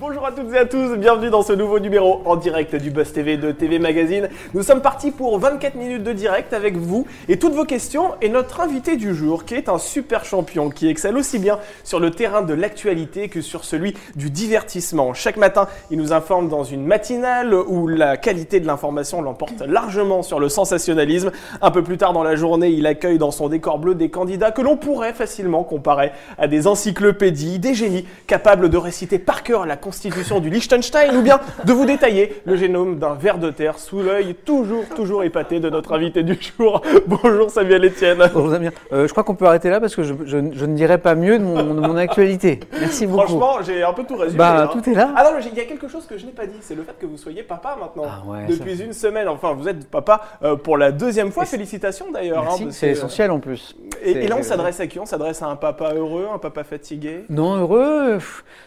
Bonjour à toutes et à tous, bienvenue dans ce nouveau numéro en direct du Buzz TV de TV Magazine. Nous sommes partis pour 24 minutes de direct avec vous et toutes vos questions et notre invité du jour qui est un super champion qui excelle aussi bien sur le terrain de l'actualité que sur celui du divertissement. Chaque matin, il nous informe dans une matinale où la qualité de l'information l'emporte largement sur le sensationnalisme. Un peu plus tard dans la journée, il accueille dans son décor bleu des candidats que l'on pourrait facilement comparer à des encyclopédies, des génies capables de réciter par cœur la constitution du Liechtenstein ou bien de vous détailler le génome d'un ver de terre sous l'œil toujours, toujours épaté de notre invité du jour. Bonjour Samuel Etienne. Bonjour Damien. Euh, je crois qu'on peut arrêter là parce que je, je- je ne dirai pas mieux de mon, de mon actualité. Merci beaucoup. Franchement, j'ai un peu tout résumé. Bah, hein. tout est là. Ah non, il y a quelque chose que je n'ai pas dit, c'est le fait que vous soyez papa maintenant. Ah ouais, depuis ça- une semaine. Enfin, vous êtes papa euh, pour la deuxième fois. Et Félicitations d'ailleurs. Hein, c'est essentiel en plus. Et, C'est- et là, on s'adresse à qui? On s'adresse à un papa heureux, un papa fatigué? Non, heureux,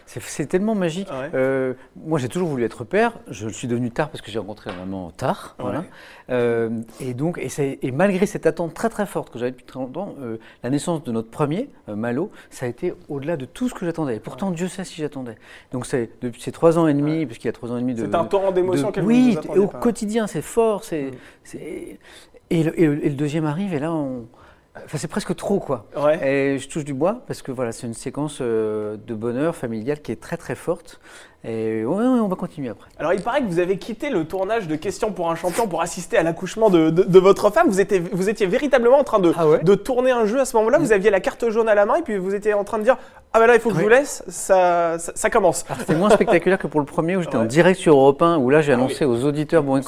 c'est tellement magique. Ah ouais. Euh, moi, j'ai toujours voulu être père. Je le suis devenu tard parce que j'ai rencontré ma maman tard. Voilà. Euh, et donc, et, malgré cette attente très très forte que j'avais depuis très longtemps, euh, la naissance de notre premier, Malo, ça a été au-delà de tout ce que j'attendais. Et pourtant, Dieu sait si j'attendais. Donc, c'est depuis ces trois ans et demi, puisqu'il y a trois ans et demi de. C'est un torrent d'émotions qu'elle Oui, vous et au pas. quotidien, c'est fort. C'est, Mm. et le deuxième arrive, et là, on. Enfin, c'est presque trop, quoi. Ouais. Et je touche du bois parce que voilà, c'est une séquence euh, de bonheur familial qui est très très forte. Et ouais, ouais, on va continuer après. Alors, il paraît que vous avez quitté le tournage de Questions pour un champion pour assister à l'accouchement de, de- de votre femme. Vous étiez, vous étiez véritablement en train de, Ah ouais de tourner un jeu à ce moment-là. Vous aviez la carte jaune à la main et puis vous étiez en train de dire Ah ben là, il faut que je vous laisse, ça, ça, ça commence. Alors, C'était moins spectaculaire que pour le premier où j'étais en direct sur Europe 1 où là j'ai Ah annoncé aux auditeurs bon,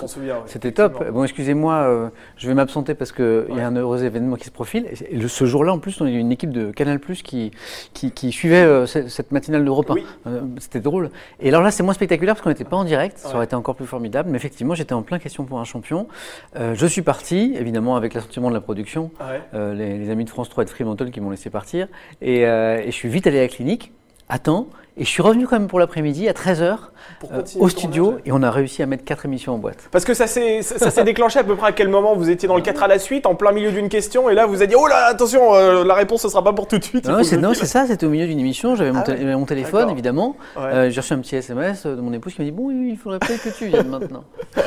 C'était top. Bon, excusez-moi, euh, je vais m'absenter parce qu'il y a un heureux événement qui se profile. Et, le- ce jour-là, en plus, on a eu une équipe de Canal Plus qui, qui, qui suivait euh, ce- cette matinale d'Europe 1. Oui. Euh, C'était drôle. Et alors là, c'est moins spectaculaire parce qu'on n'était pas en direct. Ça aurait été encore plus formidable. Mais effectivement, j'étais en plein question pour un champion. Euh, je suis parti, évidemment, avec l'assentiment de la production. Ah ouais. Euh, les, les amis de France 3 et de Fremantle qui m'ont laissé partir. Et, euh, et je suis vite allé à la clinique, à temps, et je suis revenu quand même pour l'après-midi à 13h Pour euh, au studio, et on a réussi à mettre quatre émissions en boîte. Parce que ça s'est déclenché à peu près à quel moment Vous étiez dans le 4 à la suite, en plein milieu d'une question, et là vous avez dit Oh là, attention, euh, la réponse ce sera pas pour tout de suite. Non, c'est ça, c'était au milieu d'une émission, j'avais mon, Ah tél- ouais. mon téléphone évidemment, Ouais. Euh, j'ai reçu un petit SMS de mon épouse qui m'a dit bon il faudrait peut-être que tu viennes maintenant.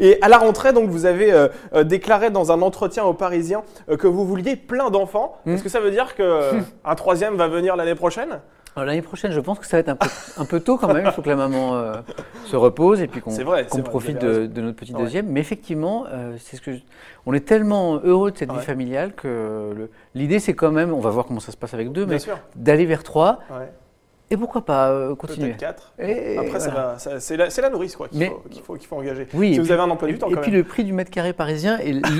Et à la rentrée, donc, vous avez déclaré dans un entretien aux Parisiens que vous vouliez plein d'enfants. Hmm. Est-ce que ça veut dire que euh, un troisième va venir l'année prochaine? L'année prochaine je pense que ça va être un peu, un peu tôt quand même, il faut que la maman euh, se repose et puis qu'on profite de, notre petit Ouais. deuxième. Mais effectivement, euh, c'est ce que je- on est tellement heureux de cette Ouais. vie familiale que le- l'idée c'est quand même, on va voir comment ça se passe avec deux, Bien mais d'aller vers trois Ouais. Et pourquoi pas euh, continuer. Peut-être 4. Et Après, voilà. c'est la, c'est la nourrice quoi, qu'il faut, qu'il faut, engager. Oui, si vous puis- avez un emploi du temps et quand puis même. le prix du mètre carré parisien est vrai.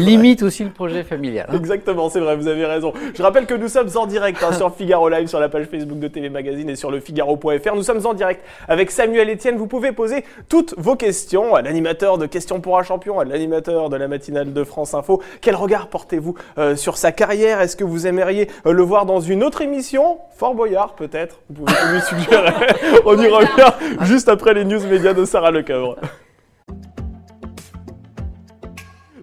limite aussi le projet familial. hein. Exactement, c'est vrai, vous avez raison. Je rappelle que nous sommes en direct hein, sur Figaro Live, sur la page Facebook de TV Magazine et sur le Figaro.fr. Nous sommes en direct avec Samuel Etienne. Vous pouvez poser toutes vos questions à l'animateur de Questions pour un champion, à l'animateur de la matinale de France Info. Quel regard portez-vous euh, sur sa carrière? Est-ce que vous aimeriez euh, le voir dans une autre émission? Fort Boyard, peut-être Vous pouvez lui suggérer. On y revient juste après les news médias de Sarah Lecoeuvre.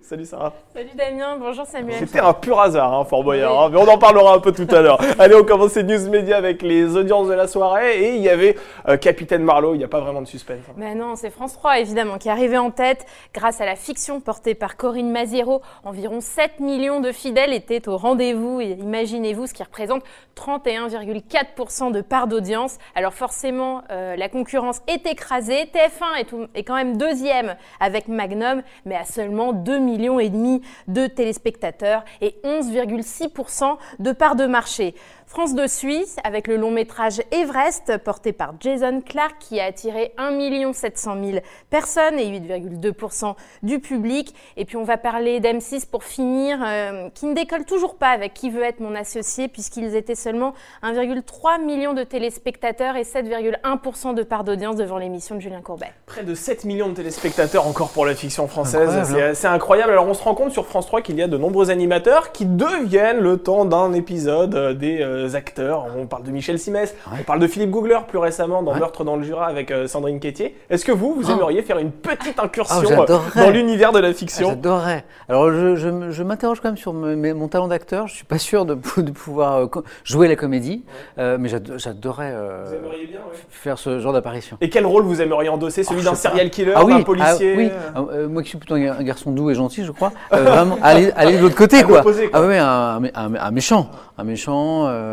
Salut Sarah. Salut Damien, bonjour Samuel. C'était un pur hasard, hein, Fort Boyard, Oui. hein, mais on en parlera un peu tout à l'heure. Allez, on commence ces news médias avec les audiences de la soirée et il y avait euh, Capitaine Marlowe, il n'y a pas vraiment de suspense. hein. Mais non, c'est France 3 évidemment qui est arrivé en tête grâce à la fiction portée par Corinne Maziero. Environ 7 millions de fidèles étaient au rendez-vous et imaginez-vous ce qui représente 31,4% de part d'audience. Alors forcément, euh, la concurrence est écrasée. TF1 est, tout- est quand même deuxième avec Magnum, mais à seulement 2 millions et demi de téléspectateurs et 11,6% de part de marché. France 2 Suisse avec le long métrage Everest porté par Jason Clark qui a attiré 1 700 000 personnes et 8,2% du public. Et puis on va parler d'M6 pour finir, euh, qui ne décolle toujours pas avec Qui veut être mon associé puisqu'ils étaient seulement 1,3 million de téléspectateurs et 7,1% de part d'audience devant l'émission de Julien Courbet. Près de 7 millions de téléspectateurs encore pour la fiction française, Incroyable, c'est c'est incroyable. Alors on se rend compte sur France 3 qu'il y a de nombreux animateurs qui deviennent le temps d'un épisode euh, des euh, acteurs. On parle de Michel Simès, on parle de Philippe Googler plus récemment dans Ouais. Meurtre dans le Jura avec euh, Sandrine Quétier. Est-ce que vous, vous Ah. aimeriez faire une petite Ah, incursion euh, j'adorerais. dans l'univers de la Ah, fiction? J'adorerais. Alors, je, je m'interroge quand même sur mes- mon talent d'acteur. Je suis pas sûr de, de pouvoir euh, jouer la comédie, euh, mais j'ado- j'adorerais euh, ouais. faire ce genre d'apparition. Et quel rôle vous aimeriez endosser? Celui Oh, d'un serial killer, Ah oui, d'un policier? ah oui. euh, Ah, euh, moi qui suis plutôt un, garçon doux et gentil, je crois. euh, vraiment, aller de l'autre côté, quoi. Ah oui, un, un- un méchant, un méchant, euh,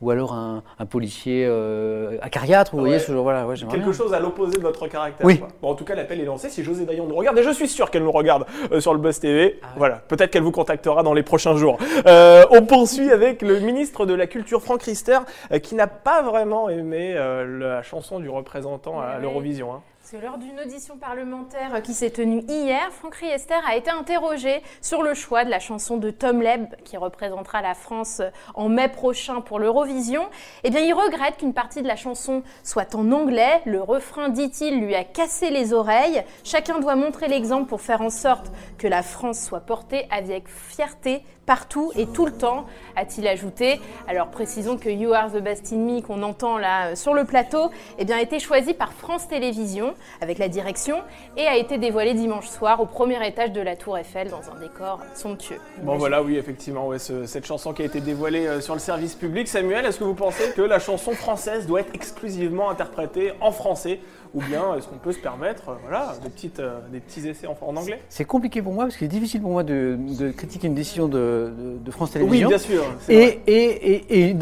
ou alors un, un policier euh, acariâtre, vous Ouais. voyez ce genre. Voilà, ouais, j'aimerais Quelque bien. chose à l'opposé de votre caractère. Oui. quoi. Bon, en tout cas, l'appel est lancé. Si José Dayan nous regarde, et je suis sûr qu'elle nous regarde euh, sur le Buzz TV, Ah voilà, peut-être qu'elle vous contactera dans les prochains jours. Euh, on poursuit avec le ministre de la Culture, Franck Rister, euh, qui n'a pas vraiment aimé euh, la chanson du représentant à l'Eurovision. hein. Lors d'une audition parlementaire qui s'est tenue hier, Franck Riester a été interrogé sur le choix de la chanson de Tom Leb, qui représentera la France en mai prochain pour l'Eurovision. Eh bien, il regrette qu'une partie de la chanson soit en anglais. Le refrain, dit-il, lui a cassé les oreilles. Chacun doit montrer l'exemple pour faire en sorte que la France soit portée avec fierté partout et tout le temps, a-t-il ajouté. Alors précisons que You Are the Best in Me qu'on entend là euh, sur le plateau, eh bien, a été choisi par France Télévisions avec la direction et a été dévoilé dimanche soir au premier étage de la Tour Eiffel dans un décor somptueux. Bon voilà, oui, effectivement, ouais, ce- cette chanson qui a été dévoilée euh, sur le service public. Samuel, est-ce que vous pensez que la chanson française doit être exclusivement interprétée en français ou bien est-ce qu'on peut se permettre, euh, voilà, des, petites, euh, des petits essais en, en anglais C'est compliqué pour moi parce qu'il est difficile pour moi de, de critiquer une décision de, de- de France Oui, Télévisions. bien sûr. et, et, et,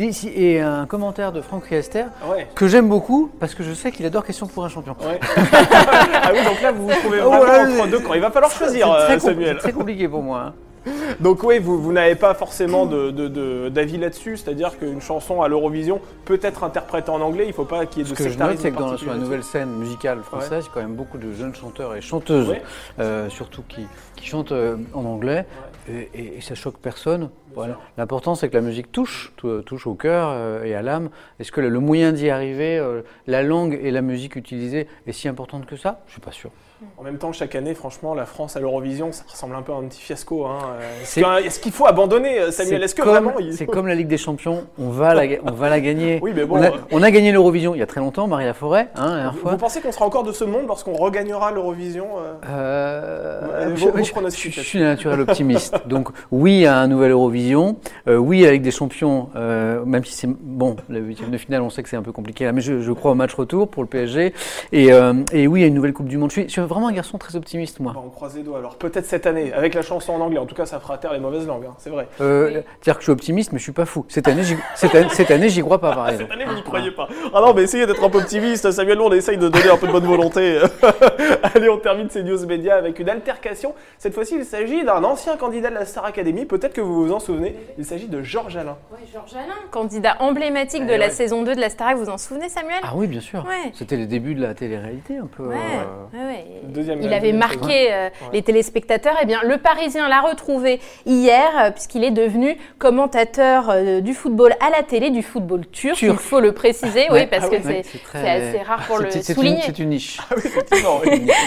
et, un commentaire de Franck Riester Ouais. que j'aime beaucoup parce que je sais qu'il adore Question pour un champion. Ouais. ah oui, donc là vous vous trouvez Oh, vraiment ouais, entre deux camps. Il va falloir choisir, très, euh, Samuel. c'est très compliqué pour moi. hein. Donc oui, vous, vous n'avez pas forcément de- de- de- d'avis là-dessus, c'est-à-dire qu'une chanson à l'Eurovision peut être interprétée en anglais, il ne faut pas qu'il y ait Ce de que je note, c'est que dans, sur la nouvelle scène musicale française, il y a quand même beaucoup de jeunes chanteurs et chanteuses, Ouais. euh, surtout qui, qui chantent euh, en anglais, et, et- et ça choque personne. Voilà. L'important, c'est que la musique touche, tou- touche au cœur euh, et à l'âme. Est-ce que le, le moyen d'y arriver, la langue et la musique utilisée, est si importante que ça? Je suis pas sûr. En même temps, chaque année, franchement, la France à l'Eurovision, ça ressemble un peu à un petit fiasco. hein. Est-ce qu'il faut abandonner, euh, Samuel? Est-ce que comme- vraiment il- C'est comme la Ligue des Champions, on va la, on va la gagner. Oui, mais bon, on, a, euh, on a gagné l'Eurovision il y a très longtemps, Maria Forêt, hein, la dernière Vous, fois. vous pensez qu'on sera encore de ce monde lorsqu'on regagnera l'Eurovision euh? Je, je- je- je suis naturel optimiste. Donc oui à un nouvel Eurovision, euh, oui avec des champions, même si c'est bon, le huitième de finale, on sait que c'est un peu compliqué là, mais je, crois au match retour pour le PSG. Et, et oui à une nouvelle Coupe du Monde. Je suis vraiment un garçon très optimiste moi. Bon, On croise les doigts. Alors peut-être cette année, avec la chanson en anglais. En tout cas, ça fera taire les mauvaises langues, hein, c'est vrai. Euh, Oui. C'est-à-dire que je suis optimiste, mais je suis pas fou. Cette année, j'y- cette année, cette année, j'y crois pas par exemple. Cette année, vous n'y croyez pas. Ah non, mais essayez d'être un peu optimiste. Samuel, on essaye de donner un peu de bonne volonté. Allez, on termine ces news médias avec une altercation. Cette fois-ci, il s'agit d'un ancien candidat de la Star Academy. Peut-être que vous vous en souvenez. Il s'agit de Georges Alain. Ouais, Georges Alain, candidat emblématique de Eh la ouais. saison 2 de la Starac, vous en souvenez Samuel? Ah oui, bien sûr. Ouais. C'était les débuts de la télé-réalité un peu. Ouais, euh, ouais, ouais. Deuxième- il avait marqué euh, les téléspectateurs. Eh bien, le Parisien l'a retrouvé hier, euh, puisqu'il est devenu commentateur euh, du football à la télé, du football turc. Turc. Il faut le préciser, oui, parce Ah que oui, ouais, c'est très- assez rare pour le une- souligner. C'est une niche. Ah oui, c'est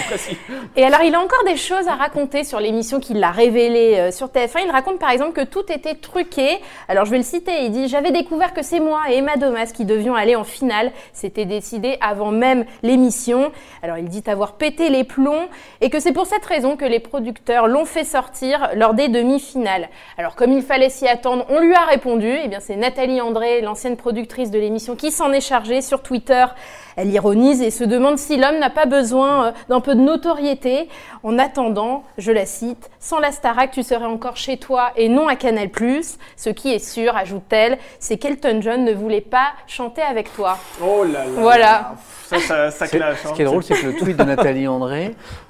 précis. Et alors, il a encore des choses à raconter sur l'émission qu'il a révélée euh, sur TF1. Il raconte par exemple que tout était truqué. Alors, je vais le citer. Il dit J'avais découvert que c'est moi et Emma Domas qui devions aller en finale. C'était décidé avant même l'émission. Alors, il dit avoir pété les plombs et que c'est pour cette raison que les producteurs l'ont fait sortir lors des demi-finales. Alors, comme il fallait s'y attendre, on lui a répondu. Eh bien, c'est Nathalie André, l'ancienne productrice de l'émission, qui s'en est chargée sur Twitter. Elle ironise et se demande si l'homme n'a pas besoin euh, d'un peu de notoriété. En attendant, je la cite, sans la Starac, tu serais encore chez toi et non à Canal+. Ce qui est sûr, ajoute-t-elle, c'est qu'Elton John ne voulait pas chanter avec toi. Oh là là. Voilà. Ça, ça, clash. Ce hein. qui est drôle, c'est que le tweet de Nathalie André,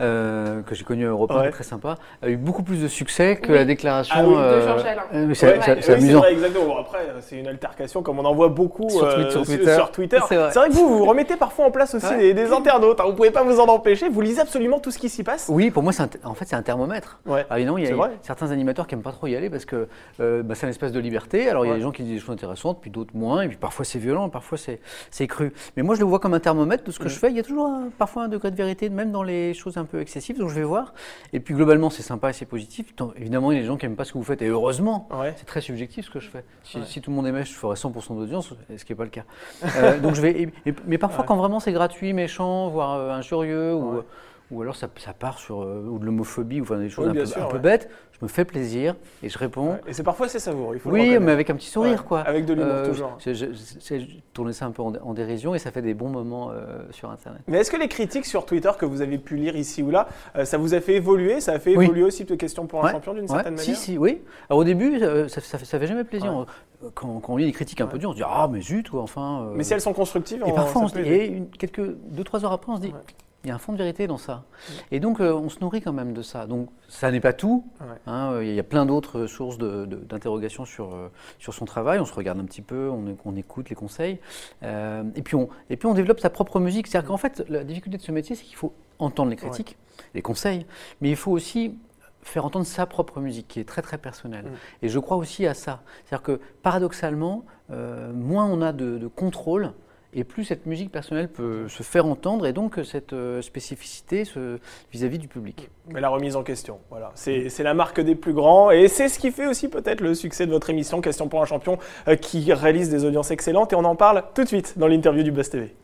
euh, que j'ai connu à Europe 1, Ouais. très sympa, a eu beaucoup plus de succès que Oui. la décération Ah oui, de euh, Georges Alain. euh, c'est ouais, amusant. vrai, exactement. Bon, après, c'est une altercation comme on en voit beaucoup Sur euh, Twitter, sur Twitter. sur Twitter. C'est vrai. C'est vrai que vous, vous remettez parfois en place aussi Ouais. des, des internautes. hein. Vous pouvez pas vous en empêcher. Vous lisez absolument tout ce qui s'y passe. Oui, pour moi, c'est un t- en fait, c'est un thermomètre. Ouais. Alors, évidemment, il y C'est a vrai. certains animateurs qui n'aiment pas trop y aller parce que euh, bah, c'est un espace de liberté. Alors, il y a des gens qui disent des choses intéressantes, puis d'autres moins, et puis parfois c'est violent, parfois c'est cru. Mais moi je le vois comme un thermomètre de ce que je fais. Il y a toujours parfois un degré de vérité, même dans les choses un peu excessives, donc je vais voir. Et puis globalement c'est sympa et c'est positif. évidemment il y a des gens qui n'aiment pas ce que vous faites, et heureusement, c'est très subjectif ce que je fais. Si, tout le monde aimait, je ferais 100% d'audience, ce qui n'est pas le cas. Euh, donc je vais, mais parfois quand vraiment c'est gratuit, méchant, voire euh, injurieux, ou ou alors ça, part sur euh, ou de l'homophobie ou enfin, des choses un, peu, bêtes. Je me fais plaisir et je réponds. Et c'est parfois c'est savoureux. Il faut oui, mais avec un petit sourire quoi. Avec de l'humour euh, toujours. J'ai tourné ça un peu en, dérision et ça fait des bons moments euh, sur Internet. Mais est-ce que les critiques sur Twitter que vous avez pu lire ici ou là, ça vous a fait évoluer Ça a fait évoluer aussi de questions pour un champion d'une certaine manière Si, si, oui. Alors, au début, ça, ça, fait jamais plaisir. Quand, on lit des critiques un peu dures, on se dit ah mais zut quoi, enfin. Mais si elles sont constructives, et parfois on se dit, et quelques deux trois heures après on se dit il y a un fond de vérité dans ça. Et donc, euh, on se nourrit quand même de ça. Donc, ça n'est pas tout. Hein, euh, il y a plein d'autres sources d'interrogation sur, euh, sur son travail. On se regarde un petit peu, on, écoute les conseils. et, puis on, et puis, on développe sa propre musique. C'est-à-dire qu'en fait, la difficulté de ce métier, c'est qu'il faut entendre les critiques, les conseils, mais il faut aussi faire entendre sa propre musique, qui est très très personnelle. Mm. Et je crois aussi à ça. C'est-à-dire que paradoxalement, moins on a de, de contrôle, et plus cette musique personnelle peut se faire entendre et donc cette euh, spécificité vis-à-vis du public. Mais la remise en question, voilà, c'est la marque des plus grands et c'est ce qui fait aussi peut-être le succès de votre émission Question pour un champion euh, qui réalise des audiences excellentes et on en parle tout de suite dans l'interview du Buzz TV.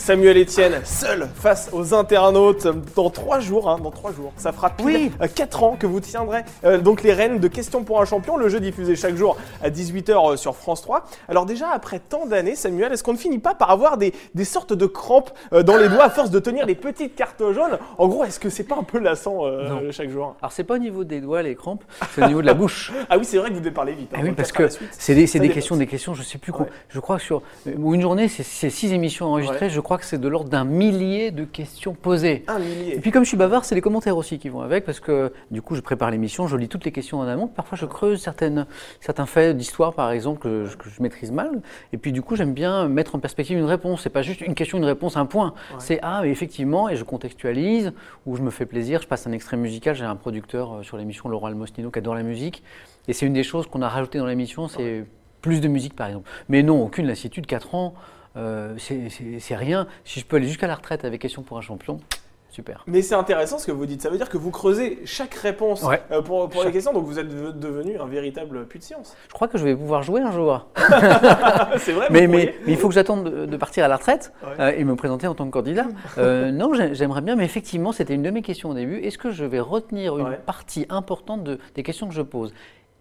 Samuel Etienne, seul face aux internautes dans trois jours. Hein, dans trois jours, ça fera pile euh, quatre ans que vous tiendrez euh, donc les rênes de Questions pour un champion, le jeu diffusé chaque jour à 18h euh, sur France 3. Alors déjà après tant d'années, Samuel, est-ce qu'on ne finit pas par avoir des, des sortes de crampes dans les doigts à force de tenir les petites cartes jaunes? En gros, est-ce que c'est pas un peu lassant chaque jour Alors c'est pas au niveau des doigts les crampes, c'est au niveau de la bouche. ah oui, c'est vrai que vous devez parler vite. Hein, ah oui, parce que c'est des, des questions, des questions. Je sais plus quoi. Je crois que sur une journée, c'est six émissions enregistrées. Je crois que c'est de l'ordre d'un millier de questions posées. Un millier. Et puis comme je suis bavard, c'est les commentaires aussi qui vont avec, parce que du coup je prépare l'émission, je lis toutes les questions en amont. Parfois je creuse certaines, certains faits d'histoire, par exemple, que je, maîtrise mal. Et puis du coup j'aime bien mettre en perspective une réponse. C'est pas juste une question, une réponse, un point. C'est ah, mais effectivement, et je contextualise, ou je me fais plaisir, je passe un extrait musical. J'ai un producteur euh, sur l'émission, Laurent Almosnino, qui adore la musique. Et c'est une des choses qu'on a rajouté dans l'émission, c'est plus de musique par exemple. Mais non, aucune lassitude, 4 ans. Euh, c'est rien. Si je peux aller jusqu'à la retraite avec question pour un champion, super. Mais c'est intéressant ce que vous dites. Ça veut dire que vous creusez chaque réponse euh, pour, les questions, donc vous êtes devenu un véritable puits de science. Je crois que je vais pouvoir jouer un jour. c'est vrai. Mais, mais, il faut que j'attende de, partir à la retraite euh, et me présenter en tant que candidat. non, j'aimerais bien, mais effectivement, c'était une de mes questions au début. Est-ce que je vais retenir une partie importante de, des questions que je pose?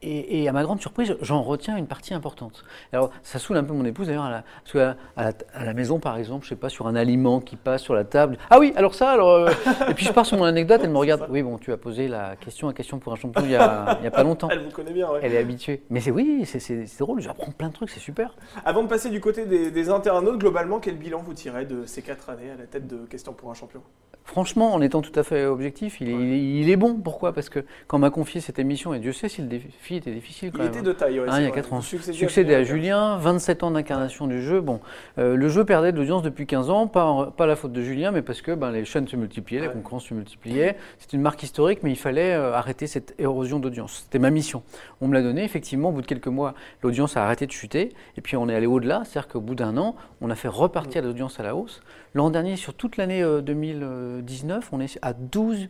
Et, à ma grande surprise, j'en retiens une partie importante. Alors, ça saoule un peu mon épouse d'ailleurs, parce qu'à la, à la, maison, par exemple, je sais pas, sur un aliment qui passe sur la table. Ah oui, alors ça, alors. Euh, et puis je pars sur mon anecdote, elle me regarde. Oui, bon, tu as posé la question à question pour un champion il y a, il y a pas longtemps. Elle vous connaît bien, ouais. Elle est habituée. Mais c'est oui, c'est drôle, j'apprends plein de trucs, c'est super. Avant de passer du côté des, des internautes, globalement, quel bilan vous tirez de ces quatre années à la tête de Question pour un champion? Franchement, en étant tout à fait objectif, il est, il est bon. Pourquoi? Parce que quand on m'a confié cette émission, et Dieu sait si le défi était difficile quand il était de taille, ouais, hein, Il y a 4 ans. Succédé à Julien, 27 ans d'incarnation du jeu. Bon, euh, le jeu perdait de l'audience depuis 15 ans, pas, pas la faute de Julien, mais parce que ben, les chaînes se multipliaient, la concurrence se multipliait. C'est une marque historique, mais il fallait euh, arrêter cette érosion d'audience. C'était ma mission. On me l'a donné. Effectivement, au bout de quelques mois, l'audience a arrêté de chuter. Et puis on est allé au-delà, c'est-à-dire qu'au bout d'un an, on a fait repartir l'audience à la hausse. L'an dernier, sur toute l'année 2019, euh, on est à 12,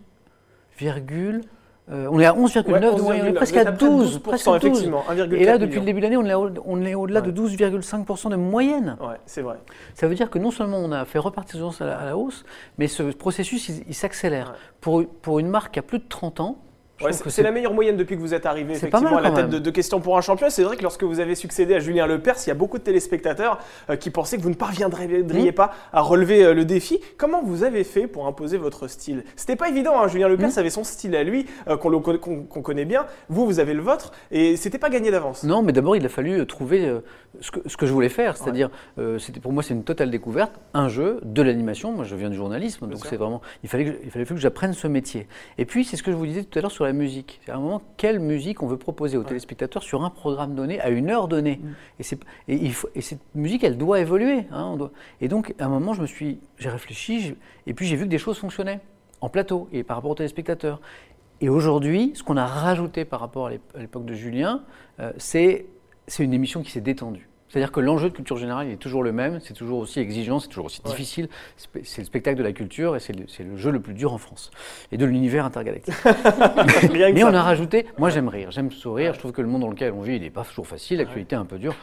euh, on est à 11,9 de moyenne, on est presque à 12, presque à 12. Et là, depuis le début de l'année, on est au-delà de 12,5% de moyenne. Ouais, c'est vrai. Ça veut dire que non seulement on a fait repartir à la, à la hausse, mais ce processus, il, s'accélère. Pour, pour une marque qui a plus de 30 ans, c'est la meilleure moyenne depuis que vous êtes arrivé effectivement à la tête de, questions pour un champion. C'est vrai que lorsque vous avez succédé à Julien Lepers, il y a beaucoup de téléspectateurs euh, qui pensaient que vous ne parviendriez mmh. pas à relever euh, le défi. Comment vous avez fait pour imposer votre style? C'était pas évident. Hein. Julien Lepers mmh. avait son style à lui euh, qu'on connaît bien. Vous, vous avez le vôtre et c'était pas gagné d'avance. Non, mais d'abord il a fallu trouver ce que, ce, que, je voulais faire, c'est-à-dire c'était pour moi c'est une totale découverte, un jeu, de l'animation. Moi je viens du journalisme, donc c'est vraiment il fallait que, il fallait que j'apprenne ce métier. Et puis c'est ce que je vous disais tout à l'heure sur la musique. C'est à un moment, quelle musique on veut proposer aux téléspectateurs sur un programme donné, à une heure donnée. Mm. Et, et, et, cette musique, elle doit évoluer. Hein, doit... Et donc, à un moment, je me suis, j'ai réfléchi, et puis j'ai vu que des choses fonctionnaient en plateau et par rapport aux téléspectateurs. Et aujourd'hui, ce qu'on a rajouté par rapport à l'époque de Julien, euh, c'est une émission qui s'est détendue. C'est-à-dire que l'enjeu de culture générale il est toujours le même, c'est toujours aussi exigeant, c'est toujours aussi difficile. C'est le spectacle de la culture et c'est le, jeu le plus dur en France et de l'univers intergalactique. Mais on a rajouté, moi j'aime rire, j'aime sourire, je trouve que le monde dans lequel on vit il n'est pas toujours facile, l'actualité est un peu dure.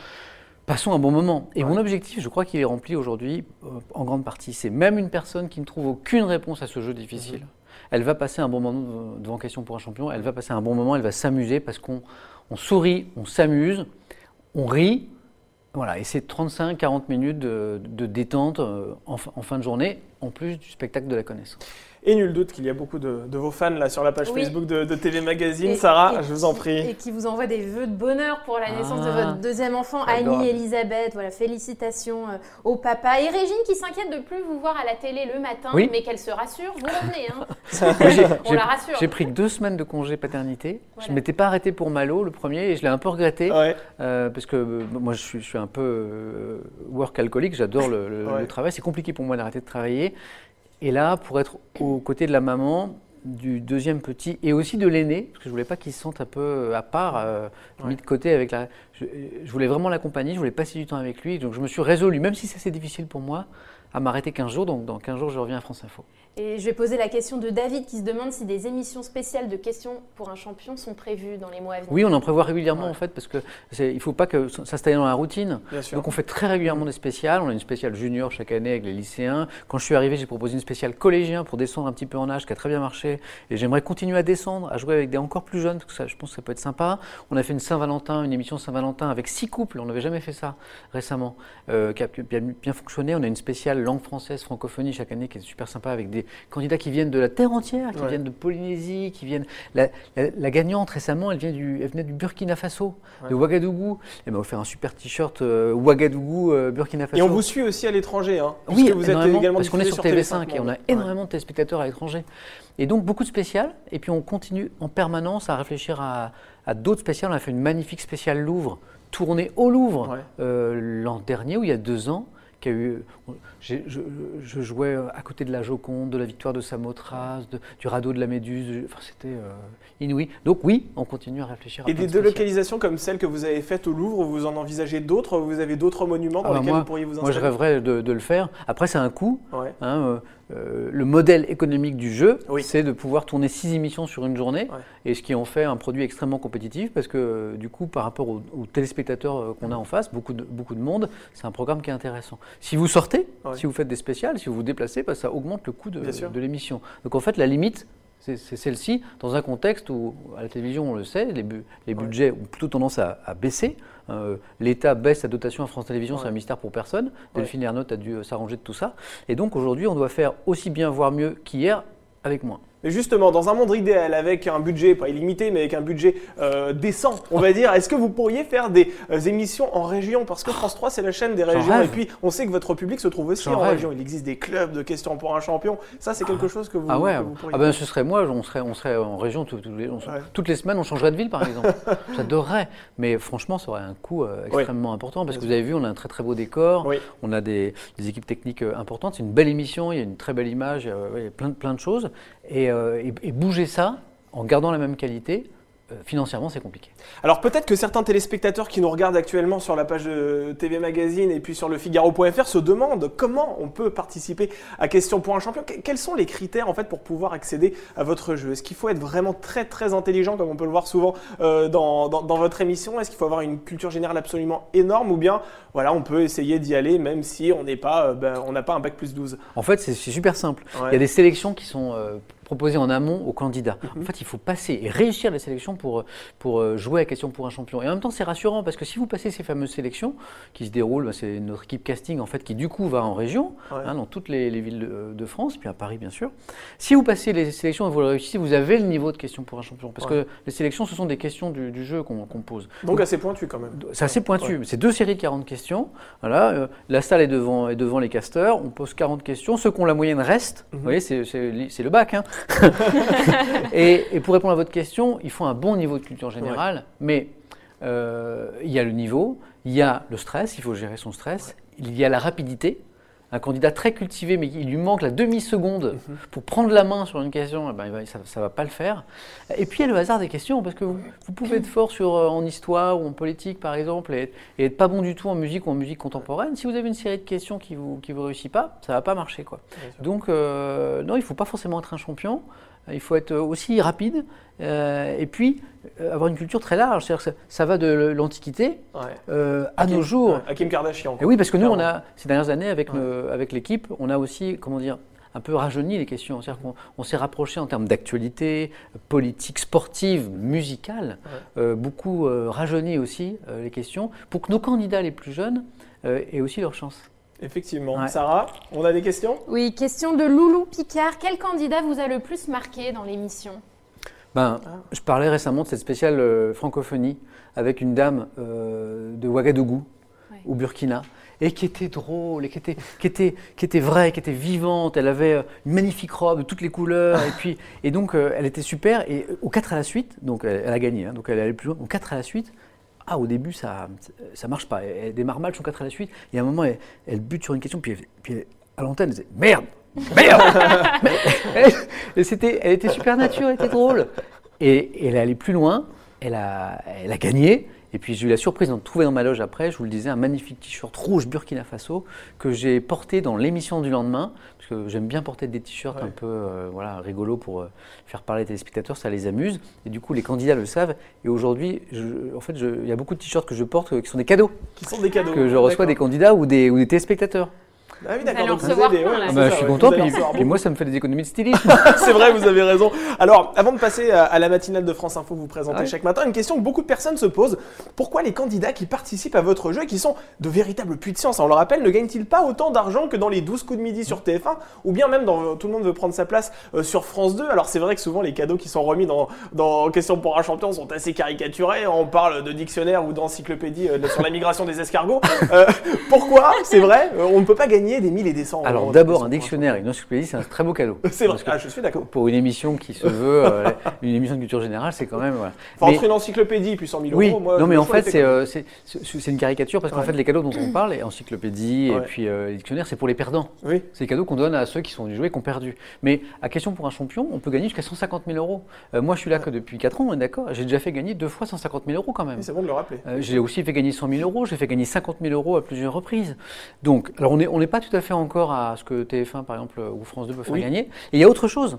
Passons un bon moment. Et mon objectif, je crois qu'il est rempli aujourd'hui euh, en grande partie. C'est même une personne qui ne trouve aucune réponse à ce jeu difficile. Mhm. Elle va passer un bon moment devant Question pour un champion, elle va passer un bon moment, elle va s'amuser parce qu'on sourit, on s'amuse, on rit, voilà, et c'est 35-40 minutes de, détente euh, en, fin de journée, en plus du spectacle de la connaissance. Et nul doute qu'il y a beaucoup de, vos fans là sur la page Facebook de, TV Magazine. Sarah, je vous en prie. Et qui vous envoient des vœux de bonheur pour la naissance de votre ah. deuxième enfant, Annie Elisabeth. Voilà, félicitations euh, au papa. Et Régine qui s'inquiète de plus vous voir à la télé le matin, mais qu'elle se rassure, vous revenez. Hein. On la rassure. J'ai pris deux semaines de congé paternité. Je ne m'étais pas arrêté pour Malo, le premier, et je l'ai un peu regretté. Euh, parce que euh, moi, je suis, un peu work alcoolique, j'adore le travail. C'est compliqué pour moi d'arrêter de travailler. Et là, pour être aux côtés de la maman, du deuxième petit et aussi de l'aîné, parce que je voulais pas qu'il se sente un peu à part, euh, mis de côté avec la. Je, je voulais vraiment l'accompagner, je voulais passer du temps avec lui, donc je me suis résolu, même si c'est difficile pour moi, à m'arrêter 15 jours. Donc dans 15 jours, je reviens à France Info. Et je vais poser la question de David qui se demande si des émissions spéciales de questions pour un champion sont prévues dans les mois à venir. Oui, on en prévoit régulièrement en fait parce que il ne faut pas que ça se dans la routine. Donc on fait très régulièrement des spéciales. On a une spéciale junior chaque année avec les lycéens. Quand je suis arrivé, j'ai proposé une spéciale collégien pour descendre un petit peu en âge qui a très bien marché. Et j'aimerais continuer à descendre, à jouer avec des encore plus jeunes parce que ça, je pense que ça peut être sympa. On a fait une Saint-Valentin, une émission Saint-Valentin avec six couples. On n'avait jamais fait ça récemment, euh, qui a bien, bien fonctionné. On a une spéciale langue française, francophonie chaque année qui est super sympa avec des candidats qui viennent de la terre entière, qui viennent de Polynésie, qui viennent. La, gagnante récemment, elle, vient du, elle venait du Burkina Faso, de Ouagadougou. Elle m'a offert un super t-shirt euh, Ouagadougou, euh, Burkina Faso. Et on vous suit aussi à l'étranger, hein, Oui, vous êtes également parce qu'on est sur TV5, et on a énormément de téléspectateurs à l'étranger. Et donc beaucoup de spéciales, et puis on continue en permanence à réfléchir à, d'autres spéciales. On a fait une magnifique spéciale Louvre, tournée au Louvre euh, l'an dernier, ou il y a deux ans eu. Je, jouais à côté de la Joconde, de la victoire de Samothrace, du radeau de la Méduse. Enfin, c'était euh, inouï. Donc oui, on continue à réfléchir. Et des délocalisations comme celle que vous avez faite au Louvre, vous en envisagez d'autres Vous avez d'autres monuments dans ah, lesquels vous pourriez vous installer Moi, je rêverais de, le faire. Après, c'est un coût. Hein, euh, euh, le modèle économique du jeu, c'est de pouvoir tourner six émissions sur une journée, et ce qui en fait un produit extrêmement compétitif, parce que du coup, par rapport aux, téléspectateurs euh, qu'on a en face, beaucoup de, beaucoup de monde, c'est un programme qui est intéressant. Si vous sortez, si vous faites des spéciales, si vous vous déplacez, bah, ça augmente le coût de, de l'émission. Donc en fait, la limite, c'est celle-ci, dans un contexte où, à la télévision, on le sait, les, les budgets ont plutôt tendance à, à baisser. Euh, L'État baisse sa dotation à France Télévisions, c'est un mystère pour personne. Delphine Ernotte a dû euh, s'arranger de tout ça. Et donc aujourd'hui, on doit faire aussi bien, voire mieux qu'hier, avec moins. Mais justement, dans un monde idéal, avec un budget, pas illimité, mais avec un budget euh, décent, on va dire, est-ce que vous pourriez faire des euh, émissions en région? Parce que France 3, c'est la chaîne des régions. Et puis, on sait que votre public se trouve aussi en région. Il existe des clubs de questions pour un champion. Ça, c'est quelque chose que vous, ah ouais. pourriez ah ben, Ce serait moi, on serait, on serait en région les, toutes les semaines, on changerait de ville, par exemple. J'adorerais. Mais franchement, ça aurait un coût euh, extrêmement important. Parce que vous avez vu, on a un très très beau décor. On a des, équipes techniques importantes. C'est une belle émission, il y a une très belle image, il y a plein, plein de choses. Et, et bouger ça en gardant la même qualité, euh, financièrement, c'est compliqué. Alors peut-être que certains téléspectateurs qui nous regardent actuellement sur la page de TV Magazine et puis sur le Figaro.fr se demandent comment on peut participer à Question pour un champion. Quels sont les critères en fait pour pouvoir accéder à votre jeu? Est-ce qu'il faut être vraiment très très intelligent comme on peut le voir souvent euh, dans, dans, votre émission? Est-ce qu'il faut avoir une culture générale absolument énorme? Ou bien voilà on peut essayer d'y aller même si on n'est pas euh, ben, on n'a pas un bac plus 12 En fait c'est super simple. Il y a des sélections qui sont proposé en amont aux candidats. En mhm. fait, il faut passer et réussir la sélection pour, pour euh, jouer à question pour un champion. Et en même temps, c'est rassurant parce que si vous passez ces fameuses sélections qui se déroulent, bah, c'est notre équipe casting en fait qui du coup va en région, hein, dans toutes les, villes de, France, puis à Paris bien sûr. Si vous passez les sélections et vous le réussissez, vous avez le niveau de question pour un champion. Parce que les sélections, ce sont des questions du, jeu qu'on pose. Donc, assez pointu quand même. C'est assez pointu. C'est deux séries de 40 questions. Voilà, euh, la salle est devant, est devant les casteurs. On pose 40 questions. Ceux qui ont la moyenne restent. Mhm. Vous voyez, c'est le bac. Hein. et, pour répondre à votre question, il faut un bon niveau de culture générale, mais euh, il y a le niveau, il y a le stress, il faut gérer son stress, il y a la rapidité. Un candidat très cultivé, mais il lui manque la demi-seconde Mhm. pour prendre la main sur une question, eh ben, ça ne va pas le faire. Et puis il y a le hasard des questions, parce que vous, vous pouvez être fort sur, euh, en histoire ou en politique, par exemple, et, et être pas bon du tout en musique ou en musique contemporaine. Si vous avez une série de questions qui ne vous, qui vous réussit pas, ça ne va pas marcher. Quoi. Donc, euh, non, il ne faut pas forcément être un champion. Il faut être aussi rapide euh, et puis euh, avoir une culture très large. C'est-à-dire que ça, va de l'Antiquité Ouais. euh, à Hakim- nos jours. ouais, Hakim Kardashian. Et oui, parce que nous, on a, ces dernières années, avec, Ouais. avec l'équipe, on a aussi, comment dire, un peu rajeuni les questions. C'est-à-dire qu'on on s'est rapproché en termes d'actualité, politique, sportive, musicale, beaucoup rajeuni aussi les questions, pour que nos candidats les plus jeunes aient aussi leur chance. Effectivement. Ouais. Sarah, on a des questions? Oui, question de Loulou Picard. Quel candidat vous a le plus marqué dans l'émission? Ben, Ah. je parlais récemment de cette spéciale euh, francophonie avec une dame euh, de Ouagadougou, Ouais. au Burkina, et qui était drôle, et qui était, qui était, qui était vraie, qui était vivante. Elle avait euh, une magnifique robe de toutes les couleurs, et, puis, et donc euh, elle était super. Et euh, au 4 à la suite, donc elle, elle a gagné, hein, donc elle est allée plus loin. Au 4 à la suite, ah, au début, ça ça marche pas. Elle, elle démarre mal son 4 à la suite. Et à un moment, elle, elle bute sur une question, puis, elle- puis à l'antenne, elle disait Merde Merde Et c'était, Elle était super nature, elle était drôle. Et, et elle est allée plus loin, elle a, elle a gagné. Et puis j'ai eu la surprise d'en trouver dans ma loge après, je vous le disais, un magnifique t-shirt rouge Burkina Faso que j'ai porté dans l'émission du lendemain, parce que j'aime bien porter des t-shirts Ouais. un peu euh, voilà, rigolos pour euh, faire parler les téléspectateurs, ça les amuse. Et du coup, les candidats le savent. Et aujourd'hui, en fait, il y a beaucoup de t-shirts que je porte euh, qui sont des cadeaux Qui sont des cadeaux. que je reçois des candidats ou des, ou des téléspectateurs. Ah oui, d'accord. donc vous ouais, Ah bah, ça, je suis ouais, content, puis, moi, ça me fait des économies de stylisme. c'est vrai, vous avez raison. Alors, avant de passer à, à la matinale de France Info que vous présentez Ouais. chaque matin, une question que beaucoup de personnes se posent. Pourquoi les candidats qui participent à votre jeu et qui sont de véritables puits de science, on le rappelle, ne gagnent-ils pas autant d'argent que dans les 12 coups de midi sur TF1 ou bien même dans Tout le monde veut prendre sa place euh, sur France 2 Alors, c'est vrai que souvent les cadeaux qui sont remis dans, dans Question pour un champion sont assez caricaturés. On parle de dictionnaire ou d'encyclopédie euh, sur la migration des escargots. Euh, pourquoi? C'est vrai, euh, on ne peut pas gagner des mille et des cents. Alors euros d'abord, un dictionnaire et une encyclopédie, c'est un très beau cadeau. C'est vrai, ah, je suis d'accord. pour une émission qui se veut euh, une émission de culture générale, c'est quand même. Voilà. Enfin, Mais- entre une encyclopédie et puis 100 000 oui, euros, moi, non mais en fait c'est euh, une caricature parce qu'en Ouais. fait les cadeaux dont on parle, les encyclopédies Ouais. et puis euh, les dictionnaires, c'est pour les perdants. Oui. C'est des cadeaux qu'on donne à ceux qui sont venus jouer et qui ont perdu. Mais à question pour un champion, on peut gagner jusqu'à 150 000 euros. Euh, moi je suis là que depuis 4 ans, on est d'accord. J'ai déjà fait gagner deux fois 150 000 euros quand même. C'est bon de le rappeler. Euh, j'ai aussi fait gagner 100 000 euros, j'ai fait gagner 50 000 euros à plusieurs reprises. Donc, alors on n'est on n'est pas tout à fait encore à ce que TF1 par exemple ou France 2 peut faire Oui. gagner. Et il y a autre chose,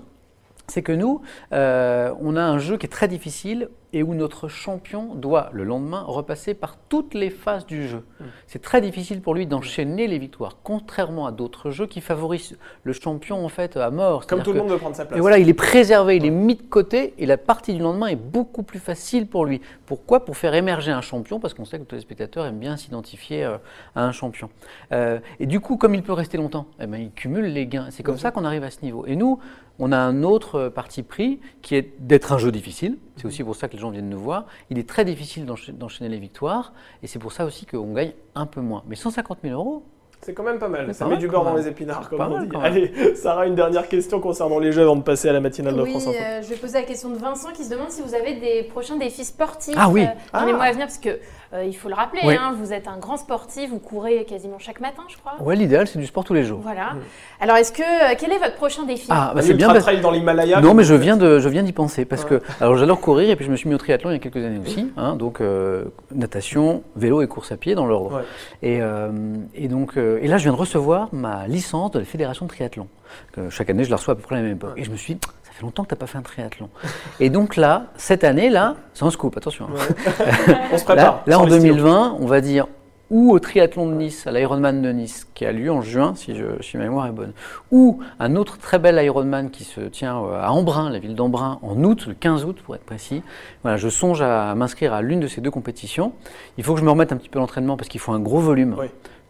c'est que nous, euh, on a un jeu qui est très difficile et où notre champion doit le lendemain repasser par toutes les phases du jeu. Mm. C'est très difficile pour lui d'enchaîner les victoires, contrairement à d'autres jeux qui favorisent le champion en fait à mort. Comme tout le monde veut prendre sa place. et voilà, il est préservé, il est mis de côté et la partie du lendemain est beaucoup plus facile pour lui. Pourquoi? Pour faire émerger un champion, parce qu'on sait que le téléspectateur aime bien s'identifier euh, à un champion. Euh, et du coup, comme il peut rester longtemps, eh ben, il cumule les gains. C'est comme Bien ça qu'on arrive à ce niveau. Et nous, on a un autre euh, parti pris qui est d'être un jeu difficile. C'est aussi pour ça que les gens viennent nous voir. Il est très difficile d'encha- d'enchaîner les victoires et c'est pour ça aussi qu'on gagne un peu moins. Mais 150 000 euros, C'est quand même pas mal. Ça pas met mal, du beurre dans les épinards, comme Pas on mal, dit. quand même. Allez, Sarah, une dernière question concernant les jeux avant de passer à la matinale de Oui, France Info. euh, je vais poser la question de Vincent qui se demande si vous avez des prochains défis sportifs Ah oui. euh, dans les Ah. mois à venir, parce que euh, il faut le rappeler, Oui. hein, vous êtes un grand sportif, vous courez quasiment chaque matin, je crois. ouais, l'idéal c'est du sport tous les jours. Voilà. Alors, est-ce que euh, quel est votre prochain défi? Ah, bah c'est bien. parce- trail dans l'Himalaya. Non, mais je viens de, je viens d'y penser parce que alors j'adore courir et puis je me suis mis au triathlon il y a quelques années aussi, hein, donc euh, natation, vélo et course à pied dans l'ordre. Ouais. Et, euh, et donc euh, et là je viens de recevoir ma licence de la fédération de triathlon. Que chaque année je la reçois à peu près à la même époque. Et je me suis dit ça fait longtemps que tu n'as pas fait un triathlon. et donc là cette année là, c'est un scoop, attention. hein. On se prépare. Là, en les stylos. 2020, on va dire ou au triathlon de Nice, à l'Ironman de Nice, qui a lieu en juin, si, je, si ma mémoire est bonne, ou un autre très bel Ironman qui se tient euh, à Embrun, la ville d'Embrun, en août, le 15 août pour être précis. Voilà, je songe à m'inscrire à l'une de ces deux compétitions. Il faut que je me remette un petit peu l'entraînement parce qu'il faut un gros volume. Oui.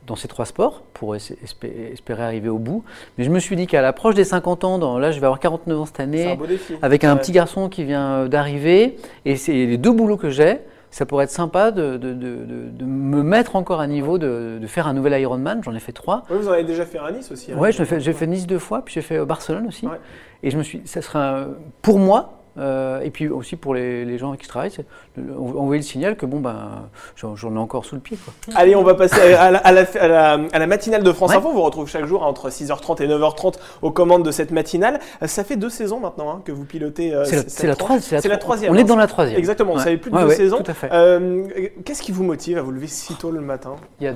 Dans ces trois sports pour es- espé- espérer arriver au bout. Mais je me suis dit qu'à l'approche des 50 ans, dans, là je vais avoir 49 ans cette année, un avec un Ouais. petit garçon qui vient euh, d'arriver, et c'est les deux boulots que j'ai, ça pourrait être sympa de, de- de- me mettre encore à niveau de, de faire un nouvel Ironman, j'en ai fait trois. Oui, vous en avez déjà fait un à Nice aussi. hein. Ouais, j'ai fait, Nice deux fois, puis j'ai fait euh, Barcelone aussi. Ouais. Et je me suis, ça sera euh, pour moi Euh, et puis aussi pour les, les gens qui je travaille, c'est de- envoyer le signal que bon, ben, j'en ai encore sous le pied. Quoi. Allez, on va passer à la, à la- à la- à la matinale de France Ouais. Info. On vous retrouve chaque jour entre 6h30 et 9h30 aux commandes de cette matinale. Euh, Ça fait deux saisons maintenant hein, que vous pilotez. euh, C'est la, troisième. On hein, est dans la troisième. Exactement, Ouais. ça fait plus de Ouais, deux saisons. Euh, Qu'est-ce qui vous motive à vous lever si tôt le matin? Il y a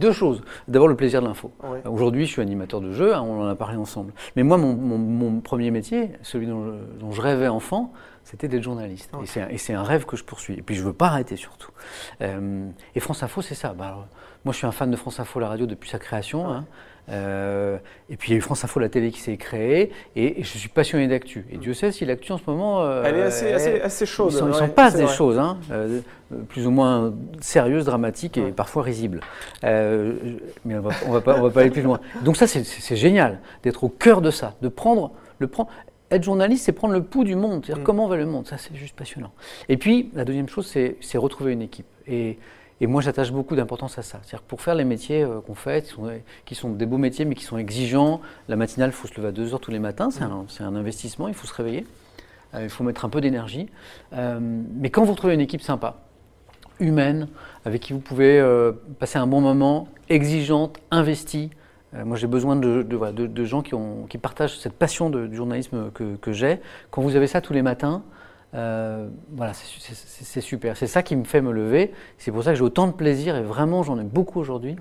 deux choses. D'abord, le plaisir de l'info. Aujourd'hui, je suis animateur de jeu, hein, on en a parlé ensemble. Mais moi, mon, mon- mon premier métier, celui dont je rêvais enfant, c'était d'être journaliste. Et c'est un- rêve que je poursuis. Et puis, je ne veux pas arrêter surtout. Euh, et France Info, c'est ça. Bah, alors, moi, je suis un fan de France Info, la radio, depuis sa création. hein. Euh, et puis, il y a eu France Info, la télé qui s'est créée. Et, et je suis passionné d'actu. Et Dieu sait si l'actu, en ce moment... euh, Elle est assez, assez, assez chaude. il s'en, ouais, passe des vrai. choses, hein, euh, plus ou moins sérieuses, dramatiques et Ouais. parfois risibles. Mais on va, on va pas, on va pas aller plus loin. Donc ça, c'est génial d'être au cœur de ça, de prendre le prendre. Être journaliste, c'est prendre le pouls du monde, c'est-à-dire Mm. comment va le monde. Ça, c'est juste passionnant. Et puis, la deuxième chose, c'est, retrouver une équipe. Et, et moi, j'attache beaucoup d'importance à ça. C'est-à-dire que pour faire les métiers euh, qu'on fait, qui sont, qui sont des beaux métiers, mais qui sont exigeants, la matinale, il faut se lever à 2 heures tous les matins, c'est, un, c'est un investissement, il faut se réveiller. Euh, il faut mettre un peu d'énergie. Euh, mais quand vous retrouvez une équipe sympa, humaine, avec qui vous pouvez passer un bon moment, exigeante, investie, moi j'ai besoin de, gens qui, partagent cette passion du journalisme que, j'ai. Quand vous avez ça tous les matins, euh, voilà, c'est super. C'est ça qui me fait me lever. C'est pour ça que j'ai autant de plaisir et vraiment j'en ai beaucoup aujourd'hui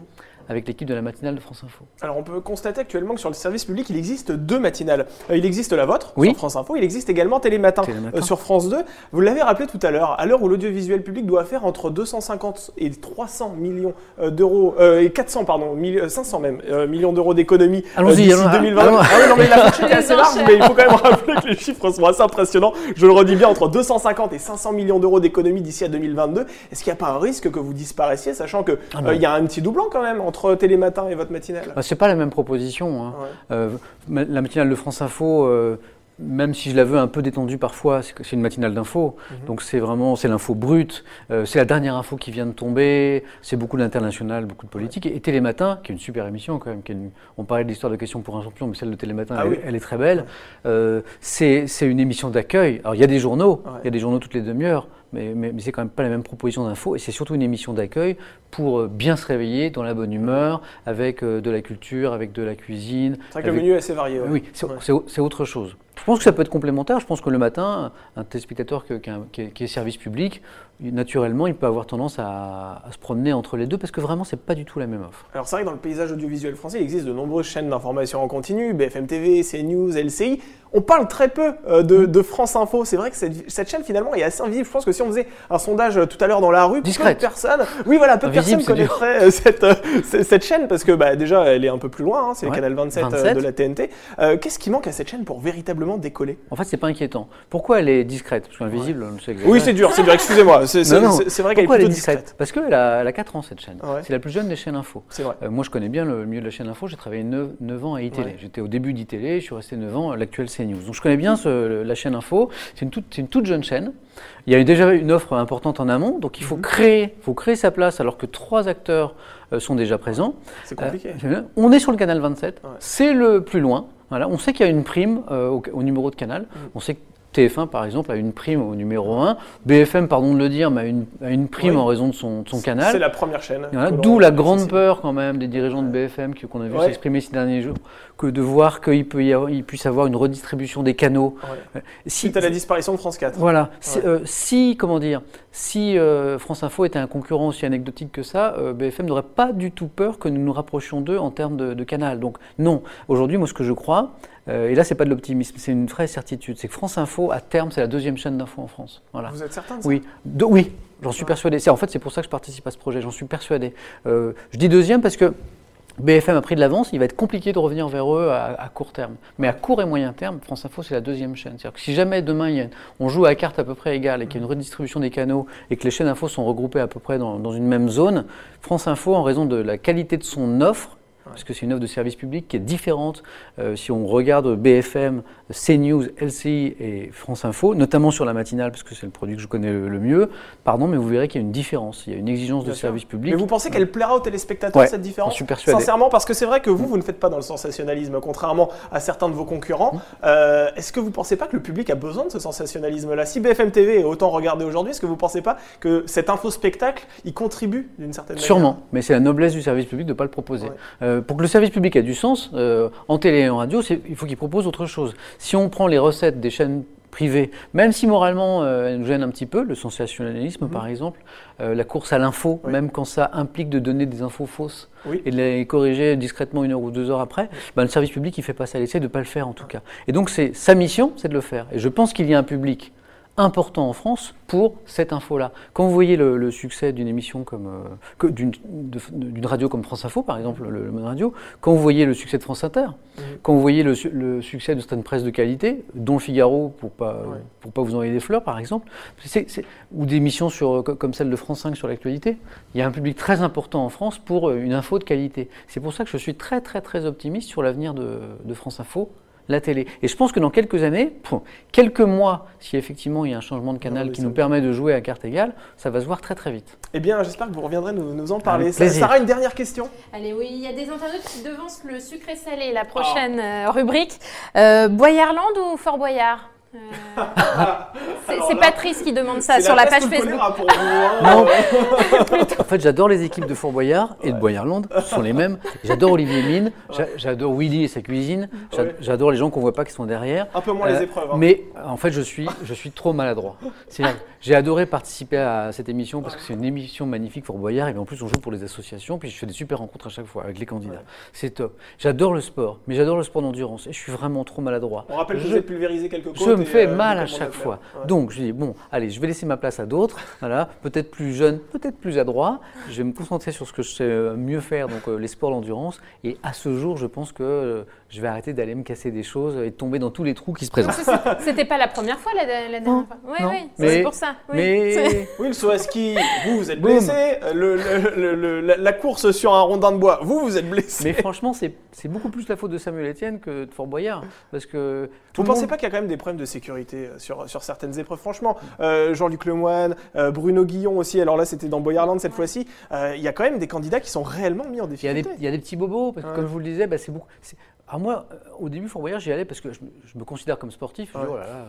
avec l'équipe de la matinale de France Info. Alors on peut constater actuellement que sur le service public, il existe deux matinales. Euh, il existe la vôtre Oui. sur France Info, il existe également Télématin, Télématin. euh, sur France 2. Vous l'avez rappelé tout à l'heure, à l'heure où l'audiovisuel public doit faire entre 250 et 300 millions euh, d'euros, euh, et 400 pardon, mille- euh, 500 même, euh, millions d'euros d'économies euh, Allons-y, d'ici allons- 2020. allons- Ah oui, non mais la fourchette est assez Les large, enchères. mais il faut quand même rappeler que les chiffres sont assez impressionnants. Je le redis bien, entre 250 et 500 millions d'euros d'économies d'ici à 2022. Est-ce qu'il n'y a pas un risque que vous disparaissiez, sachant que Ah euh, y a un petit doublon quand même entre Télématin et votre matinale Bah, c'est pas la même proposition. hein. Ouais. Euh, la matinale de France Info, euh, même si je la veux un peu détendue parfois, c'est une matinale d'info. Mhm. Donc c'est vraiment c'est l'info brute. Euh, c'est la dernière info qui vient de tomber. C'est beaucoup d'international, beaucoup de politique. Et, et Télématin, qui est une super émission quand même. qui est une- on parlait de l'histoire de questions pour un champion, mais celle de Télématin, Ah elle, oui. elle est très belle. Euh, c'est une émission d'accueil. Alors il y a des journaux, il Ouais. y a des journaux toutes les demi-heures. Mais, mais, mais c'est quand même pas la même proposition d'info et c'est surtout une émission d'accueil pour euh, bien se réveiller dans la bonne humeur, avec euh, de la culture, avec de la cuisine, C'est vrai que le menu est assez varié. ouais. oui, c'est autre chose. Je pense que ça peut être complémentaire. Je pense que le matin, un téléspectateur qui, est, qui est service public, naturellement, il peut avoir tendance à, à se promener entre les deux parce que vraiment, c'est pas du tout la même offre. Alors c'est vrai que dans le paysage audiovisuel français, il existe de nombreuses chaînes d'information en continu, BFM TV, CNews, LCI. On parle très peu euh, de, de France Info. C'est vrai que cette, cette chaîne finalement est assez invisible. Je pense que si on faisait un sondage euh, tout à l'heure dans la rue, Discrète. peu de personnes, oui voilà, peu de personnes connaîtraient euh, cette, euh, chaîne parce que bah, déjà elle est un peu plus loin. hein, c'est le canal 27, euh, 27. de la TNT. Euh, Qu'est-ce qui manque à cette chaîne pour véritablement décoller En fait, c'est pas inquiétant. Pourquoi elle est discrète? Parce qu'invisible, on le sait Oui, c'est dur, c'est dur. Excusez-moi. C'est vrai qu'elle est Pourquoi elle plutôt est discrète, discrète? Parce qu'elle a, elle a 4 ans, cette chaîne. Ouais. C'est la plus jeune des chaînes info. C'est vrai. Euh, moi, je connais bien le milieu de la chaîne info. J'ai travaillé 9, ans à iTélé. Ouais. J'étais au début d'ITélé, je suis resté 9 ans à l'actuel CNews. Donc, je connais bien ce- la chaîne info. C'est une, toute- c'est une toute jeune chaîne. Il y a eu déjà une offre importante en amont. Donc, il faut, Mhm. créer, faut créer sa place alors que trois acteurs euh, sont déjà présents. C'est compliqué. Euh, on est sur le canal 27. Ouais. C'est le plus loin. Voilà. On sait qu'il y a une prime euh, au, au numéro de canal. On sait que TF1, par exemple, a une prime au numéro 1. BFM, pardon de le dire, mais a une, a une prime Oui. en raison de son, de son canal. C'est la première chaîne. Voilà, D'où la grande peur quand même des dirigeants de BFM qu'on a vu Ouais. s'exprimer ces derniers jours, que de voir qu'il peut y avoir, il puisse avoir une redistribution des canaux. Ouais. Si, Suite à la disparition de France 4. voilà, Ouais. euh, si, comment dire, si euh, France Info était un concurrent aussi anecdotique que ça, euh, BFM n'aurait pas du tout peur que nous nous rapprochions d'eux en termes de, de canal. Donc non, aujourd'hui, moi ce que je crois, euh, et là c'est pas de l'optimisme, c'est une vraie certitude, c'est que France Info, à terme, c'est la deuxième chaîne d'info en France. Voilà. Vous êtes certain de ça? Oui, De- oui, j'en suis persuadé. C'est en fait c'est pour ça que je participe à ce projet. J'en suis persuadé. Euh, je dis deuxième parce que BFM a pris de l'avance. Il va être compliqué de revenir vers eux à, à court terme. Mais à court et moyen terme, France Info c'est la deuxième chaîne. C'est-à-dire que si jamais demain il y a- on joue à carte à peu près égale et qu'il y a une redistribution des canaux et que les chaînes info sont regroupées à peu près dans, dans une même zone, France Info en raison de la qualité de son offre parce que c'est une œuvre de service public qui est différente euh, si on regarde BFM, CNews, LCI et France Info, notamment sur la matinale, parce que c'est le produit que je connais le, le mieux. Pardon, mais vous verrez qu'il y a une différence. Il y a une exigence Bien de sûr. service public. Mais vous pensez qu'elle plaira aux téléspectateurs Ouais, cette différence suis persuadé. Sincèrement, parce que c'est vrai que vous, vous ne faites pas dans le sensationnalisme, contrairement à certains de vos concurrents. Euh, est-ce que vous ne pensez pas que le public a besoin de ce sensationnalisme-là? Si BFM TV est autant regardé aujourd'hui, est-ce que vous ne pensez pas que cet info-spectacle y contribue d'une certaine manière? Sûrement, mais c'est la noblesse du service public de ne pas le proposer. Ouais. Euh, pour que le service public ait du sens, euh, en télé et en radio, il faut qu'il propose autre chose. Si on prend les recettes des chaînes privées, même si moralement euh, elles nous gênent un petit peu, le sensationnalisme par exemple, euh, la course à l'info, Mhm. Oui. même quand ça implique de donner des infos fausses Oui. et de les corriger discrètement une heure ou deux heures après, ben, le service public il fait pas ça, il essaie de ne pas le faire en tout cas. Et donc c'est sa mission, c'est de le faire. Et je pense qu'il y a un public important en France pour cette info-là. Quand vous voyez le, le succès d'une émission comme euh, d'une radio comme France Info, par exemple, le, le Monde Radio, quand vous voyez le succès de France Inter, Mhm. quand vous voyez le, su- le succès de certaines presses de qualité, dont le Figaro, pour pas Ouais. pour pas vous envoyer des fleurs, par exemple, ou des émissions sur, co- comme celle de France 5 sur l'actualité, il y a un public très important en France pour euh, une info de qualité. C'est pour ça que je suis très très très optimiste sur l'avenir de, de France Info la télé. Et je pense que dans quelques années, pour quelques mois, si effectivement il y a un changement de canal mais qui nous permet de jouer à carte égale, ça va se voir très très vite. Eh bien, j'espère que vous reviendrez nous, nous en parler. Sarah, une dernière question Allez, oui, il y a des internautes qui devancent le sucré salé, la prochaine euh, rubrique. Euh, Boyarland ou Fort Boyard? Euh, C'est Patrice qui demande ça sur la page Facebook. pour vous, hein. Non. En fait, j'adore les équipes de Fort Boyard et de Boyarland, ce sont les mêmes. J'adore Olivier Mine, j'a- j'adore Willy et sa cuisine, j'a- Ouais. j'adore les gens qu'on voit pas qui sont derrière. Un peu moins Euh, les épreuves. hein. Mais en fait, je suis, je suis trop maladroit. J'ai adoré participer à cette émission parce que c'est une émission magnifique pour Boyard. Et en plus, on joue pour les associations. Puis je fais des super rencontres à chaque fois avec les candidats. C'est top. J'adore le sport, mais j'adore le sport d'endurance. Et je suis vraiment trop maladroit. On rappelle que Je- vous êtes pulvérisé quelques côtes. Me et, fais euh, mal à chaque fois. Ouais. Donc je dis bon, allez, je vais laisser ma place à d'autres. Voilà, peut-être plus jeunes, peut-être plus adroits. Je vais me concentrer sur ce que je sais euh, mieux faire, donc euh, les sports d'endurance. Et à ce jour, je pense que je vais arrêter d'aller me casser des choses et de tomber dans tous les trous qui se présentent. C'était pas la première fois la, la dernière Non, fois. Oui, non. oui, c'est pour ça. oui. Mais Oui, le saut à ski, vous, vous êtes blessé. Le, le- le- le- la, course sur un rondin de bois, vous, vous êtes blessé. Mais franchement, c'est beaucoup plus la faute de Samuel Etienne que de Fort Boyard. Parce que. tout Vous le pensez pas qu'il y a quand même des problèmes de sécurité euh, sur, sur certaines épreuves Franchement, euh, Jean-Luc Lemoyne, euh, Bruno Guillon aussi, alors là c'était dans Boyarland cette fois-ci, euh, il y a quand même des candidats qui sont réellement mis en Il y, difficulté. il y a des petits bobos, parce que Ouais. comme je vous le disais, bah, c'est beaucoup. Alors moi, euh, au début, Fort Boyard, j'y allais parce que je, me- je me considère comme sportif. Je dis, Ouais. oh là là,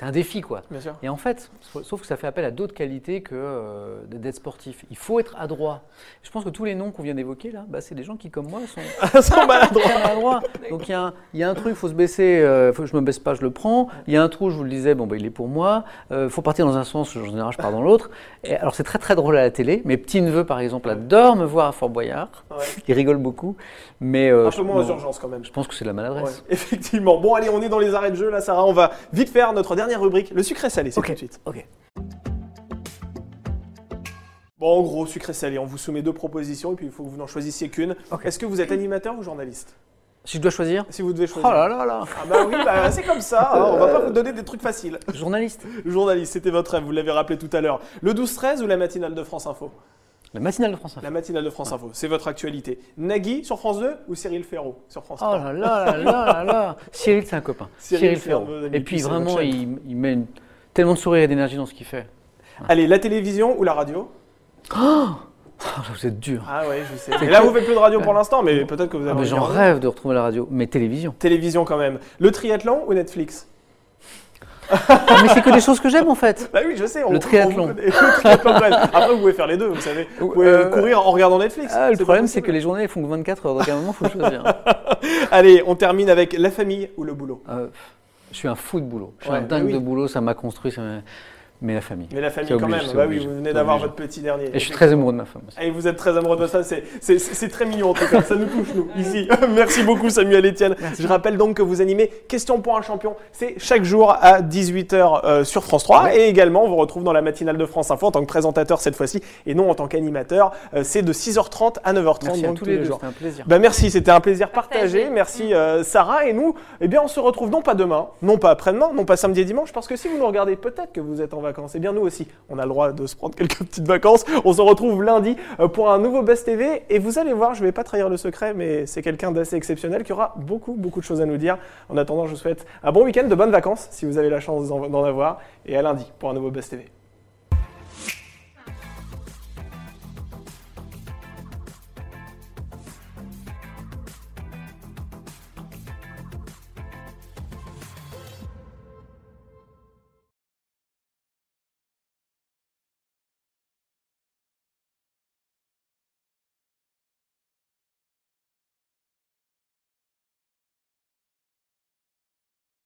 c'est un défi, quoi. Bien sûr. Et en fait, sauf que ça fait appel à d'autres qualités que euh, d'être sportif. Il faut être adroit. Je pense que tous les noms qu'on vient d'évoquer là, bah, c'est des gens qui, comme moi, sont très maladroits. Donc il y, a un- il y a un truc, il faut se baisser, euh, faut que je me baisse pas, je le prends. Il y a un trou, je vous le disais, bon, bah, il est pour moi. Il faut partir dans un sens, en général, je pars dans l'autre. Alors c'est très très drôle à la télé. Mes petits-neveux, par exemple, adorent me voir à Fort Boyard. Ouais. Ils rigolent beaucoup. Mais euh, Un je- peu moins aux urgences quand même. je pense que c'est de la maladresse. Ouais, effectivement. Bon, allez, on est dans les arrêts de jeu là, Sarah. On va vite faire notre dernière rubrique, le sucré salé. C'est Ok. tout de suite. Ok. Bon, en gros, sucré salé, on vous soumet deux propositions et puis il faut que vous n'en choisissiez qu'une. Est-ce que vous êtes animateur ou journaliste? Si je dois choisir? Si vous devez choisir. Oh là là là Ah bah oui, bah, c'est comme ça. hein, on va pas vous donner des trucs faciles. Journaliste journaliste, c'était votre rêve, vous l'avez rappelé tout à l'heure. Le 12-13 ou la matinale de France Info? La matinale de France Info. La matinale de France Info, c'est votre actualité. Nagui sur France 2 ou Cyril Ferraud sur France 3 Oh là là là là là là Cyril, c'est un copain. Cyril, Cyril, Ferraud. Et puis vraiment, il, il met une- tellement de sourire et d'énergie dans ce qu'il fait. Allez, la télévision ou la radio? Oh, vous êtes dur. Ah ouais, je sais. Et là, vous faites plus de radio pour l'instant, mais peut-être que vous Ah, avez mais envie J'en rêve de retrouver la radio. Mais télévision. Télévision quand même. Le triathlon ou Netflix? Ah, mais c'est que des choses que j'aime en fait. Bah oui, je sais. on- Le on triathlon. Le. Après, vous pouvez faire les deux, vous savez. Vous pouvez Euh, courir en regardant Netflix. Ah, le problème, c'est que les journées elles font que 24 heures. Donc à un moment, il faut choisir. Allez, on termine avec la famille ou le boulot? Euh, je suis un fou de boulot. Je suis Ouais, un dingue oui. de boulot. Ça m'a construit. ça Mais la famille. Mais la famille quand obligé, même. Bah oui, vous venez d'avoir votre petit dernier. Et je suis très amoureux de ma femme aussi. Et vous êtes très amoureux de votre femme, c'est- c'est c'est très mignon en tout cas, ça nous touche nous, ici. Merci beaucoup Samuel Etienne. Je rappelle donc que vous animez Question pour un champion, c'est chaque jour à 18h euh, sur France 3 et également on vous retrouve dans la matinale de France Info en tant que présentateur cette fois-ci et non en tant qu'animateur, Euh, c'est de 6h30 à 9h30 Merci à tous les deux. jours. C'était un plaisir. Bah merci, c'était un plaisir partagé. Partagé. Merci euh, Sarah et nous, eh bien on se retrouve non pas demain, non pas après-demain, non pas samedi et dimanche parce que si vous nous regardez peut-être que vous êtes en vacances vacances. Et bien nous aussi, on a le droit de se prendre quelques petites vacances. On se retrouve lundi euh, pour un nouveau Buzz TV. Et vous allez voir, je ne vais pas trahir le secret, mais c'est quelqu'un d'assez exceptionnel qui aura beaucoup, beaucoup de choses à nous dire. En attendant, je vous souhaite un bon week-end, de bonnes vacances, si vous avez la chance d'en avoir. Et à lundi pour un nouveau Buzz TV.